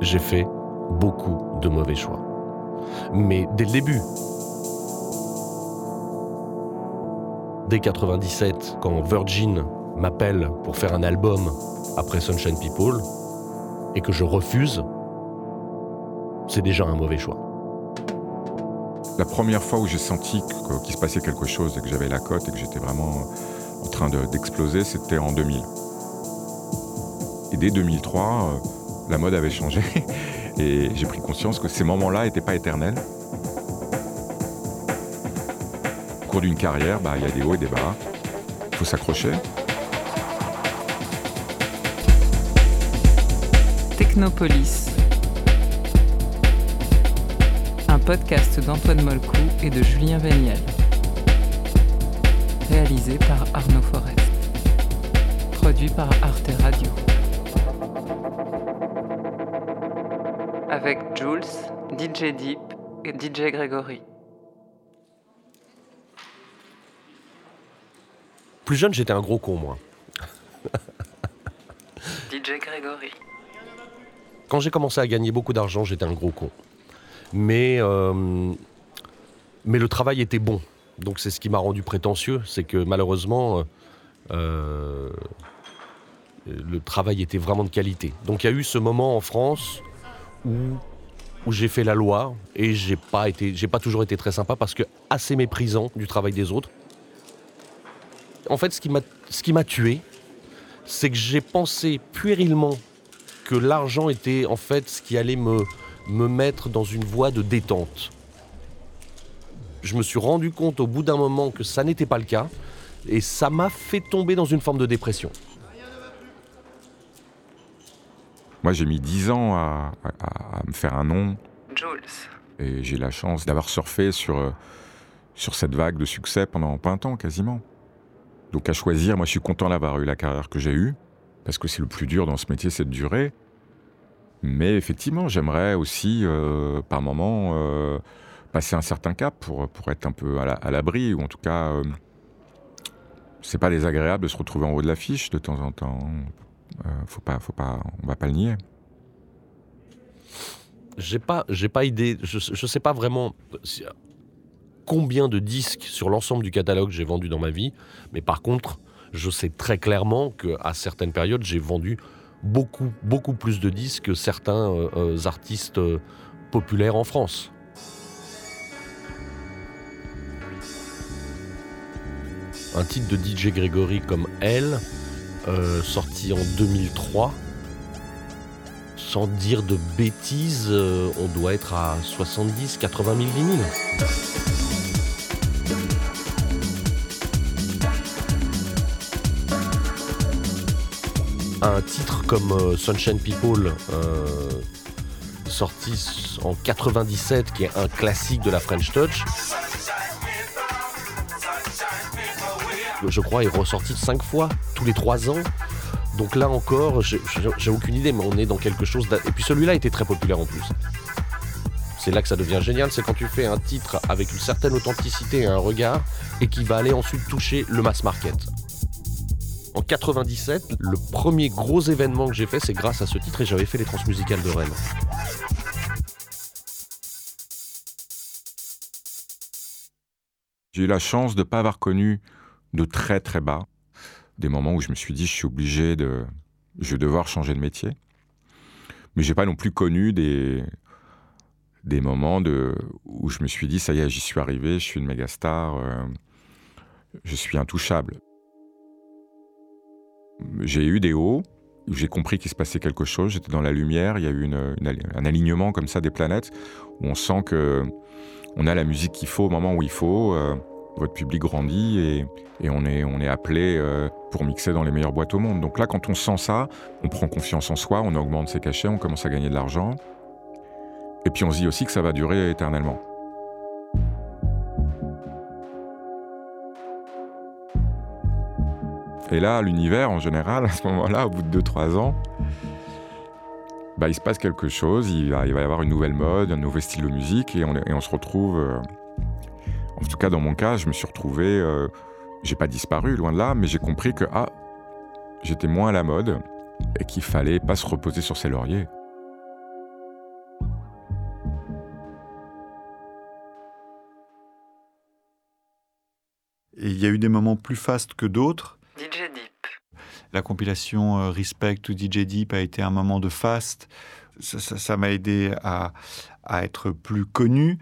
j'ai fait beaucoup de mauvais choix. Mais dès le début, dès 97, quand Virgin m'appelle pour faire un album après Sunshine People et que je refuse, c'est déjà un mauvais choix. La première fois où j'ai senti qu'il se passait quelque chose et que j'avais la cote et que j'étais vraiment en train d'exploser, c'était en 2000. Et dès 2003, euh, la mode avait changé et j'ai pris conscience que ces moments-là n'étaient pas éternels. Au cours d'une carrière, bah, il y a des hauts et des bas. Il faut s'accrocher. Technopolis. Un podcast d'Antoine Molcou et de Julien Véniel. Réalisé par Arnaud Forest. Produit par Arte Radio. Avec Jules, DJ Deep et DJ Gregory. Plus jeune, j'étais un gros con, moi. DJ Gregory. Quand j'ai commencé à gagner beaucoup d'argent, j'étais un gros con. Mais, euh, mais le travail était bon. Donc c'est ce qui m'a rendu prétentieux, c'est que malheureusement, euh, le travail était vraiment de qualité. Donc il y a eu ce moment en France où, j'ai fait la loi et j'ai pas été, j'ai pas toujours été très sympa parce que assez méprisant du travail des autres. En fait, ce qui m'a, ce qui m'a tué, c'est que j'ai pensé puérilement que l'argent était en fait ce qui allait me, me mettre dans une voie de détente. Je me suis rendu compte au bout d'un moment que ça n'était pas le cas et ça m'a fait tomber dans une forme de dépression. Moi, j'ai mis 10 ans à, à- à me faire un nom Jules. et j'ai la chance d'avoir surfé sur, euh, sur cette vague de succès pendant pas un temps quasiment. Donc à choisir, moi je suis content d'avoir eu la carrière que j'ai eue, parce que c'est le plus dur dans ce métier, c'est de durer. Mais effectivement, j'aimerais aussi, euh, par moment, euh, passer un certain cap pour, pour être un peu à la- à l'abri, ou en tout cas, euh, c'est pas désagréable de se retrouver en haut de l'affiche de temps en temps. Euh, faut pas, faut pas, on va pas le nier. J'ai pas, j'ai pas idée, je, je sais pas vraiment combien de disques sur l'ensemble du catalogue j'ai vendu dans ma vie, mais par contre, je sais très clairement que à certaines périodes, j'ai vendu beaucoup, beaucoup plus de disques que certains euh, euh, artistes populaires en France. Un titre de DJ Gregory comme Elle, euh, sorti en 2003, sans dire de bêtises, euh, on doit être à 70, 80 000 vinyles. Un titre comme euh, Sunshine People, sorti en 97, qui est un classique de la French Touch, je crois, est ressorti cinq fois, tous les trois ans. Donc là encore, j'ai- aucune idée, mais on est dans quelque chose. Et puis celui-là était très populaire en plus. C'est là que ça devient génial, c'est quand tu fais un titre avec une certaine authenticité et un regard, et qui va aller ensuite toucher le mass market. En 97, le premier gros événement que j'ai fait, c'est grâce à ce titre, et j'avais fait les transmusicales de Rennes. J'ai eu la chance de ne pas avoir connu de très très bas, des moments où je me suis dit je suis obligé de, je vais devoir changer de métier. Mais j'ai pas non plus connu des des moments de où je me suis dit ça y est j'y suis arrivé, je suis une méga star, euh, je suis intouchable. J'ai eu des hauts où j'ai compris qu'il se passait quelque chose, j'étais dans la lumière, il y a eu un alignement comme ça des planètes où on sent que on a la musique qu'il faut au moment où il faut. euh, votre public grandit et, on, est, appelé euh, pour mixer dans les meilleures boîtes au monde. Donc là, quand on sent ça, on prend confiance en soi, on augmente ses cachets, on commence à gagner de l'argent. Et puis on se dit aussi que ça va durer éternellement. Et là, l'univers, en général, à ce moment-là, au bout de 2-3 ans, bah, il se passe quelque chose, il va, y avoir une nouvelle mode, un nouveau style de musique, et on, est- et on se retrouve... En tout cas, dans mon cas, je me suis retrouvé. Euh, j'ai pas disparu, loin de là, mais j'ai compris que ah, j'étais moins à la mode et qu'il fallait pas se reposer sur ses lauriers. Et il y a eu des moments plus fastes que d'autres. DJ Deep. La compilation euh, Respect ou DJ Deep a été un moment de faste. Ça m'a aidé à, à être plus connu.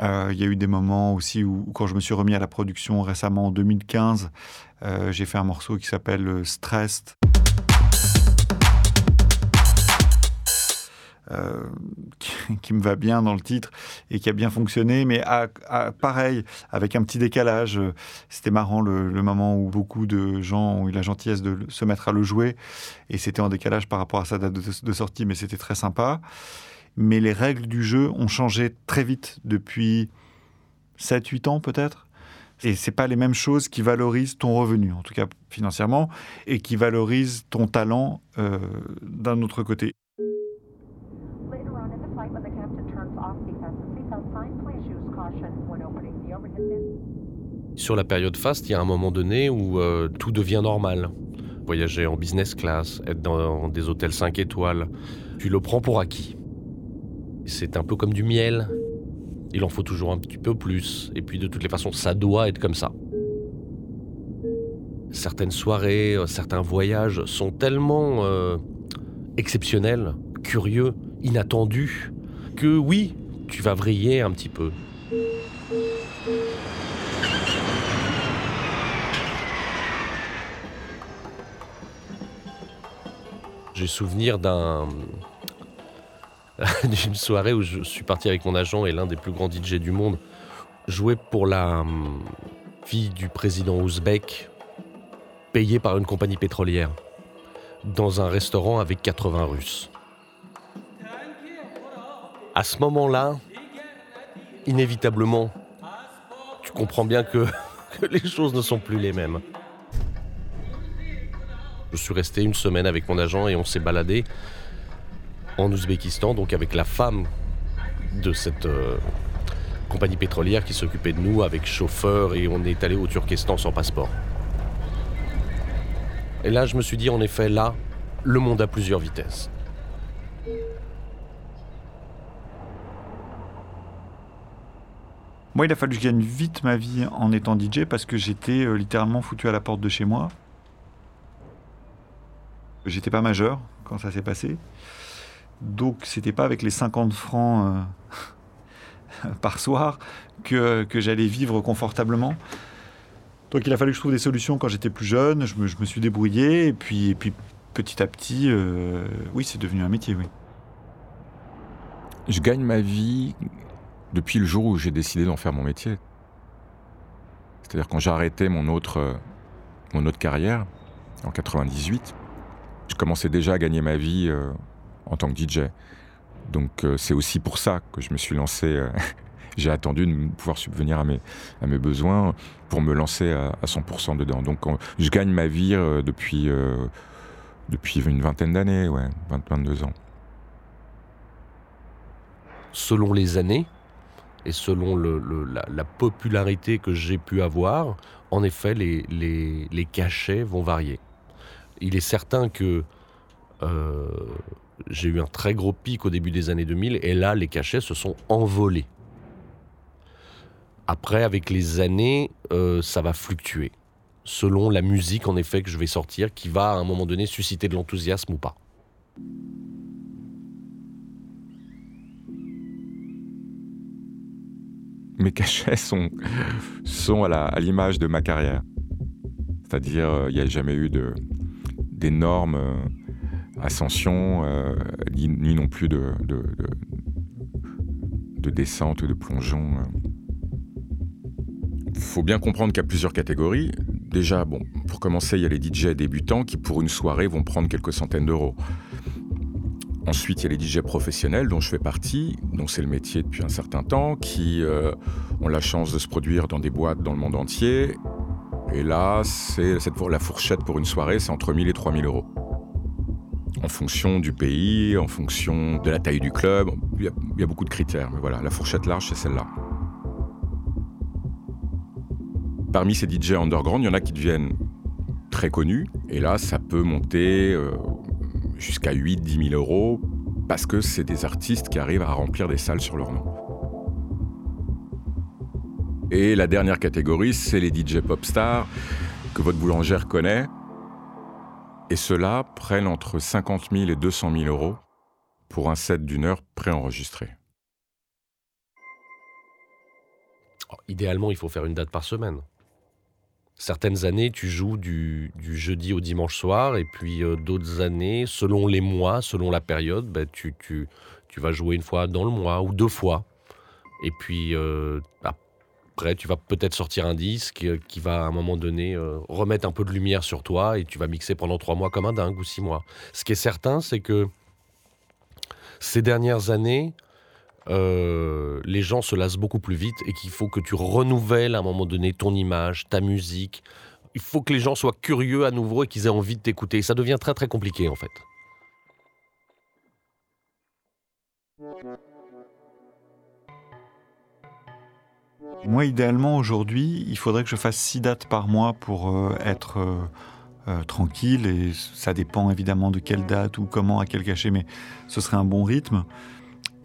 Euh, il y a eu des moments aussi où, quand je me suis remis à la production récemment en 2015, euh, j'ai fait un morceau qui s'appelle Stressed. Euh, qui, me va bien dans le titre et qui a bien fonctionné, mais à, pareil, avec un petit décalage. C'était marrant le, moment où beaucoup de gens ont eu la gentillesse de se mettre à le jouer, et c'était en décalage par rapport à sa date de, sortie, mais c'était très sympa. Mais les règles du jeu ont changé très vite depuis 7-8 ans peut-être. Et c'est pas les mêmes choses qui valorisent ton revenu, en tout cas financièrement, et qui valorisent ton talent euh, d'un autre côté. Sur la période fast, il y a un moment donné où euh, tout devient normal. Voyager en business class, être dans des hôtels 5 étoiles, tu le prends pour acquis. C'est un peu comme du miel. Il en faut toujours un petit peu plus. Et puis de toutes les façons, ça doit être comme ça. Certaines soirées, euh, certains voyages sont tellement euh, exceptionnels, curieux, inattendus, que oui, tu vas vriller un petit peu. J'ai souvenir d'un d'une soirée où je suis parti avec mon agent et l'un des plus grands DJ du monde jouer pour la hum, fille du président ouzbek payée par une compagnie pétrolière dans un restaurant avec 80 Russes. À ce moment-là, inévitablement, tu comprends bien que, que les choses ne sont plus les mêmes. Je suis resté une semaine avec mon agent et on s'est baladé en Ouzbékistan, donc avec la femme de cette euh, compagnie pétrolière qui s'occupait de nous avec chauffeur et on est allé au Turkestan sans passeport. Et là, je me suis dit, en effet, là, le monde a plusieurs vitesses. Moi, il a fallu que je gagne vite ma vie en étant DJ parce que j'étais euh, littéralement foutu à la porte de chez moi. J'étais pas majeur quand ça s'est passé. Donc c'était pas avec les 50 francs euh, par soir que, que j'allais vivre confortablement. Donc il a fallu que je trouve des solutions quand j'étais plus jeune. Je me, suis débrouillé et puis, et puis petit à petit, euh, oui, c'est devenu un métier, oui. Je gagne ma vie depuis le jour où j'ai décidé d'en faire mon métier. C'est-à-dire quand j'ai arrêté mon autre, mon autre carrière en 98, je commençais déjà à gagner ma vie euh, en tant que DJ. Donc euh, c'est aussi pour ça que je me suis lancé. Euh, j'ai attendu de pouvoir subvenir à mes, à mes besoins pour me lancer à, 100% dedans. Donc je gagne ma vie depuis, depuis une vingtaine d'années, ouais, 20, 22 ans. Selon les années et selon la, popularité que j'ai pu avoir, en effet, les, les, cachets vont varier il est certain que euh, j'ai eu un très gros pic au début des années 2000 et là, les cachets se sont envolés. Après, avec les années, euh, ça va fluctuer selon la musique en effet que je vais sortir qui va à un moment donné susciter de l'enthousiasme ou pas. Mes cachets sont, sont à l'image de ma carrière. C'est-à-dire, euh, il n'y a jamais eu d'énormes euh, ascensions, euh, ni, non plus de, de, de, descente de plongeon. Il faut bien comprendre qu'il y a plusieurs catégories. Déjà, bon, pour commencer, il y a les DJ débutants qui, pour une soirée, vont prendre quelques centaines d'euros. Ensuite, il y a les DJ professionnels dont je fais partie, dont c'est le métier depuis un certain temps, qui euh, ont la chance de se produire dans des boîtes dans le monde entier et là, c'est la fourchette pour une soirée, c'est entre 1000 et 3000 euros. En fonction du pays, en fonction de la taille du club, il y a, beaucoup de critères. Mais voilà, la fourchette large, c'est celle-là. Parmi ces DJ underground, il y en a qui deviennent très connus. Et là, ça peut monter euh, jusqu'à 8-10 000 euros parce que c'est des artistes qui arrivent à remplir des salles sur leur nom. Et la dernière catégorie, c'est les DJ pop stars que votre boulangère connaît. Et ceux-là entre 50 000 et 200 000 euros pour un set d'une heure préenregistré. Oh, idéalement, il faut faire une date par semaine. Certaines années, tu joues du, jeudi au dimanche soir, et puis euh, d'autres années, selon les mois, selon la période, ben, tu, tu, tu vas jouer une fois dans le mois ou deux fois. Et puis euh, après, tu vas peut-être sortir un disque euh, qui va à un moment donné euh, remettre un peu de lumière sur toi et tu vas mixer pendant trois mois comme un dingue ou six mois. Ce qui est certain, c'est que ces dernières années, euh, les gens se lassent beaucoup plus vite et qu'il faut que tu renouvelles à un moment donné ton image, ta musique. Il faut que les gens soient curieux à nouveau et qu'ils aient envie de t'écouter. Ça devient très très compliqué en fait. Moi, idéalement, aujourd'hui, il faudrait que je fasse six dates par mois pour euh, être euh, euh, tranquille. Et ça dépend évidemment de quelle date ou comment, à quel cachet, mais ce serait un bon rythme.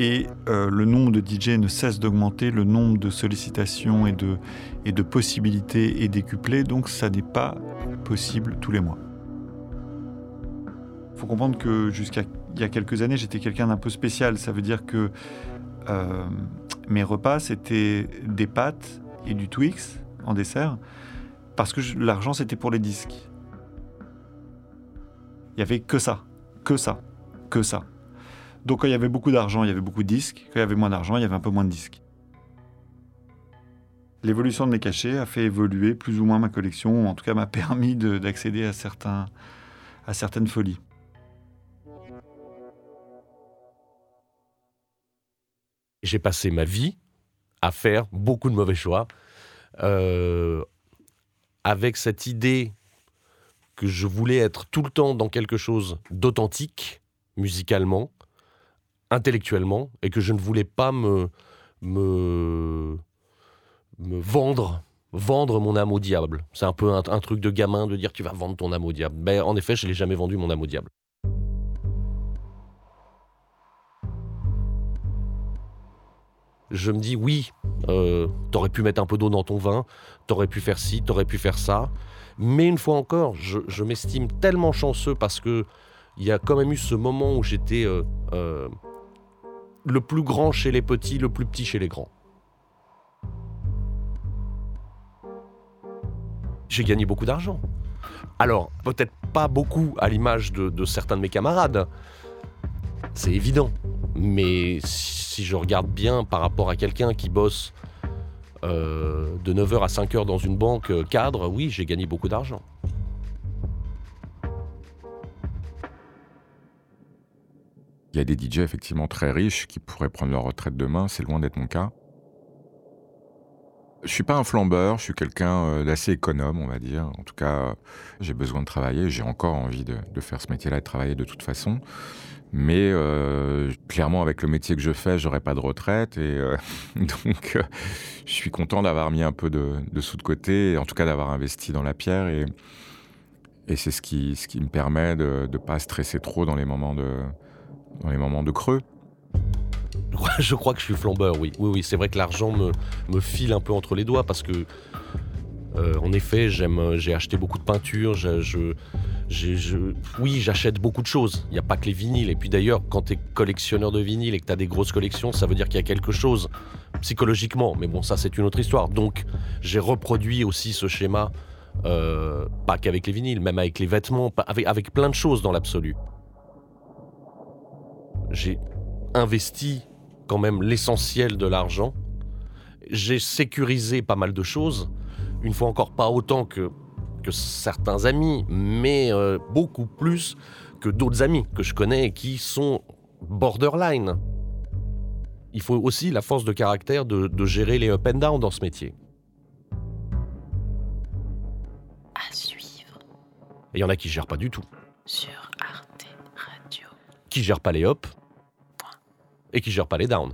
Et le nombre de DJ ne cesse d'augmenter, le nombre de sollicitations et de, et de possibilités est décuplé, donc ça n'est pas possible tous les mois. Il faut comprendre que jusqu'à il y a quelques années, j'étais quelqu'un d'un peu spécial. Ça veut dire que mes repas, c'était des pâtes et du Twix en dessert, parce que l'argent, c'était pour les disques. Il y avait que ça, que ça, que ça. Donc quand il y avait beaucoup d'argent, il y avait beaucoup de disques. Quand il y avait moins d'argent, il y avait un peu moins de disques. L'évolution de mes cachets a fait évoluer plus ou moins ma collection, en tout cas m'a permis d'accéder à certaines folies. J'ai passé ma vie à faire beaucoup de mauvais choix, euh, avec cette idée que je voulais être tout le temps dans quelque chose d'authentique, musicalement, intellectuellement, et que je ne voulais pas me, vendre, vendre mon âme au diable. C'est un peu un, truc de gamin de dire tu vas vendre ton âme au diable. Mais en effet, je n'ai jamais vendu mon âme au diable. Je me dis oui, euh, t'aurais pu mettre un peu d'eau dans ton vin, t'aurais pu faire ci, t'aurais pu faire ça. Mais une fois encore, je, m'estime tellement chanceux parce que il y a quand même eu ce moment où j'étais euh, euh, le plus grand chez les petits, le plus petit chez les grands. J'ai gagné beaucoup d'argent. Alors, peut-être pas beaucoup à l'image de certains de mes camarades. C'est évident. Mais si je regarde bien par rapport à quelqu'un qui bosse euh, de 9h à 5h dans une banque euh, cadre, oui, j'ai gagné beaucoup d'argent. Il y a des DJ effectivement très riches qui pourraient prendre leur retraite demain, c'est loin d'être mon cas. Je suis pas un flambeur, je suis quelqu'un euh, d'assez économe, on va dire. En tout cas, j'ai besoin de travailler, j'ai encore envie de, faire ce métier-là et de travailler de toute façon. Mais euh, clairement, avec le métier que je fais, j'aurai pas de retraite. Et euh, donc, je suis content d'avoir mis un peu de, sous de côté, en tout cas d'avoir investi dans la pierre. Et, c'est ce qui, me permet de ne pas stresser trop dans les moments de creux. Je crois que je suis flambeur, oui. Oui, oui, c'est vrai que l'argent me, me file un peu entre les doigts parce que euh, en effet, j'aime, euh, j'ai acheté beaucoup de peintures. Je, oui, j'achète beaucoup de choses. Il n'y a pas que les vinyles. Et puis d'ailleurs, quand tu es collectionneur de vinyles et que tu as des grosses collections, ça veut dire qu'il y a quelque chose psychologiquement. Mais bon, ça, c'est une autre histoire. Donc, j'ai reproduit aussi ce schéma, euh, pas qu'avec les vinyles, même avec les vêtements, avec, avec plein de choses dans l'absolu. J'ai investi quand même l'essentiel de l'argent. J'ai sécurisé pas mal de choses une fois encore pas autant que, que certains amis, mais euh, beaucoup plus que d'autres amis que je connais qui sont borderline. Il faut aussi la force de caractère de, de gérer les up and down dans ce métier. À suivre. Et il y en a qui gèrent pas du tout. Sur Arte Radio. Qui gèrent pas les up. Et qui gèrent pas les down.